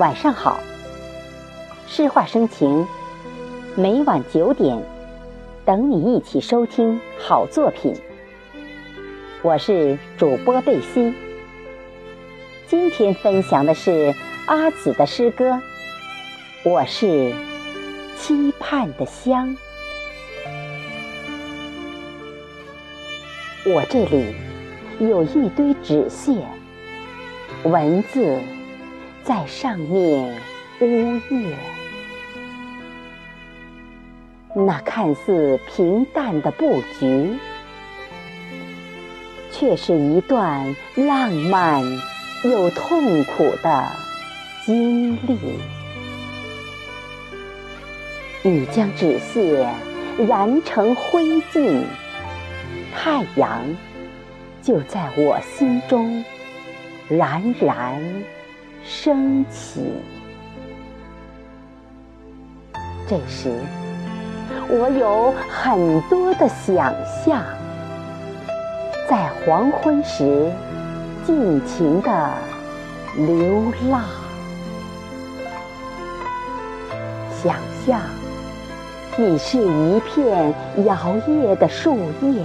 晚上好，诗画生情，每晚九点，等你一起收听好作品。我是主播贝西，今天分享的是阿紫的诗歌《我是期盼的香》。我这里有一堆纸屑，文字在上面呜咽。那看似平淡的布局，却是一段浪漫又痛苦的经历。你将纸屑燃成灰烬。太阳就在我心中冉冉升起。这时，我有很多的想象，在黄昏时尽情的流浪，想象你是一片摇曳的树叶。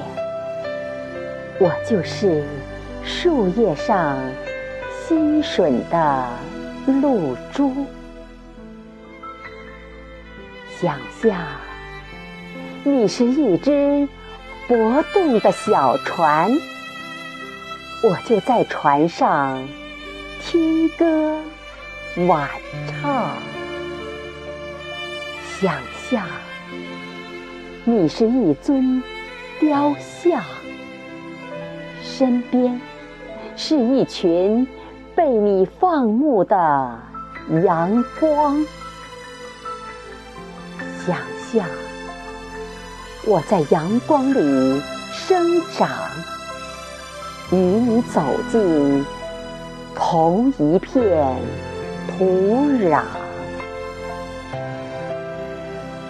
我就是树叶上吸吮的露珠，想象你是一只搏动的小船，我就在船上听歌晚唱。想象你是一尊雕像。身边是一群被你放牧的阳光，想象我在阳光里生长，与你走进同一片土壤。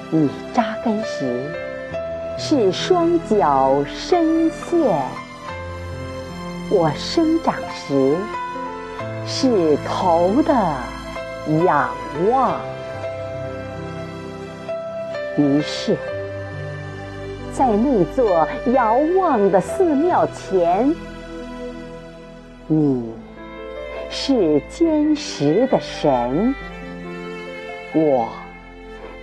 你扎根时是双脚深陷。我生长时是头的仰望，于是，在那座遥望的寺庙前，你是坚实的神，我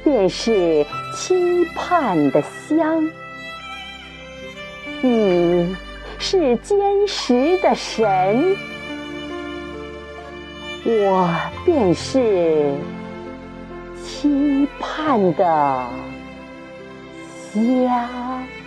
便是期盼的香，你。是坚实的神，我便是期盼的家。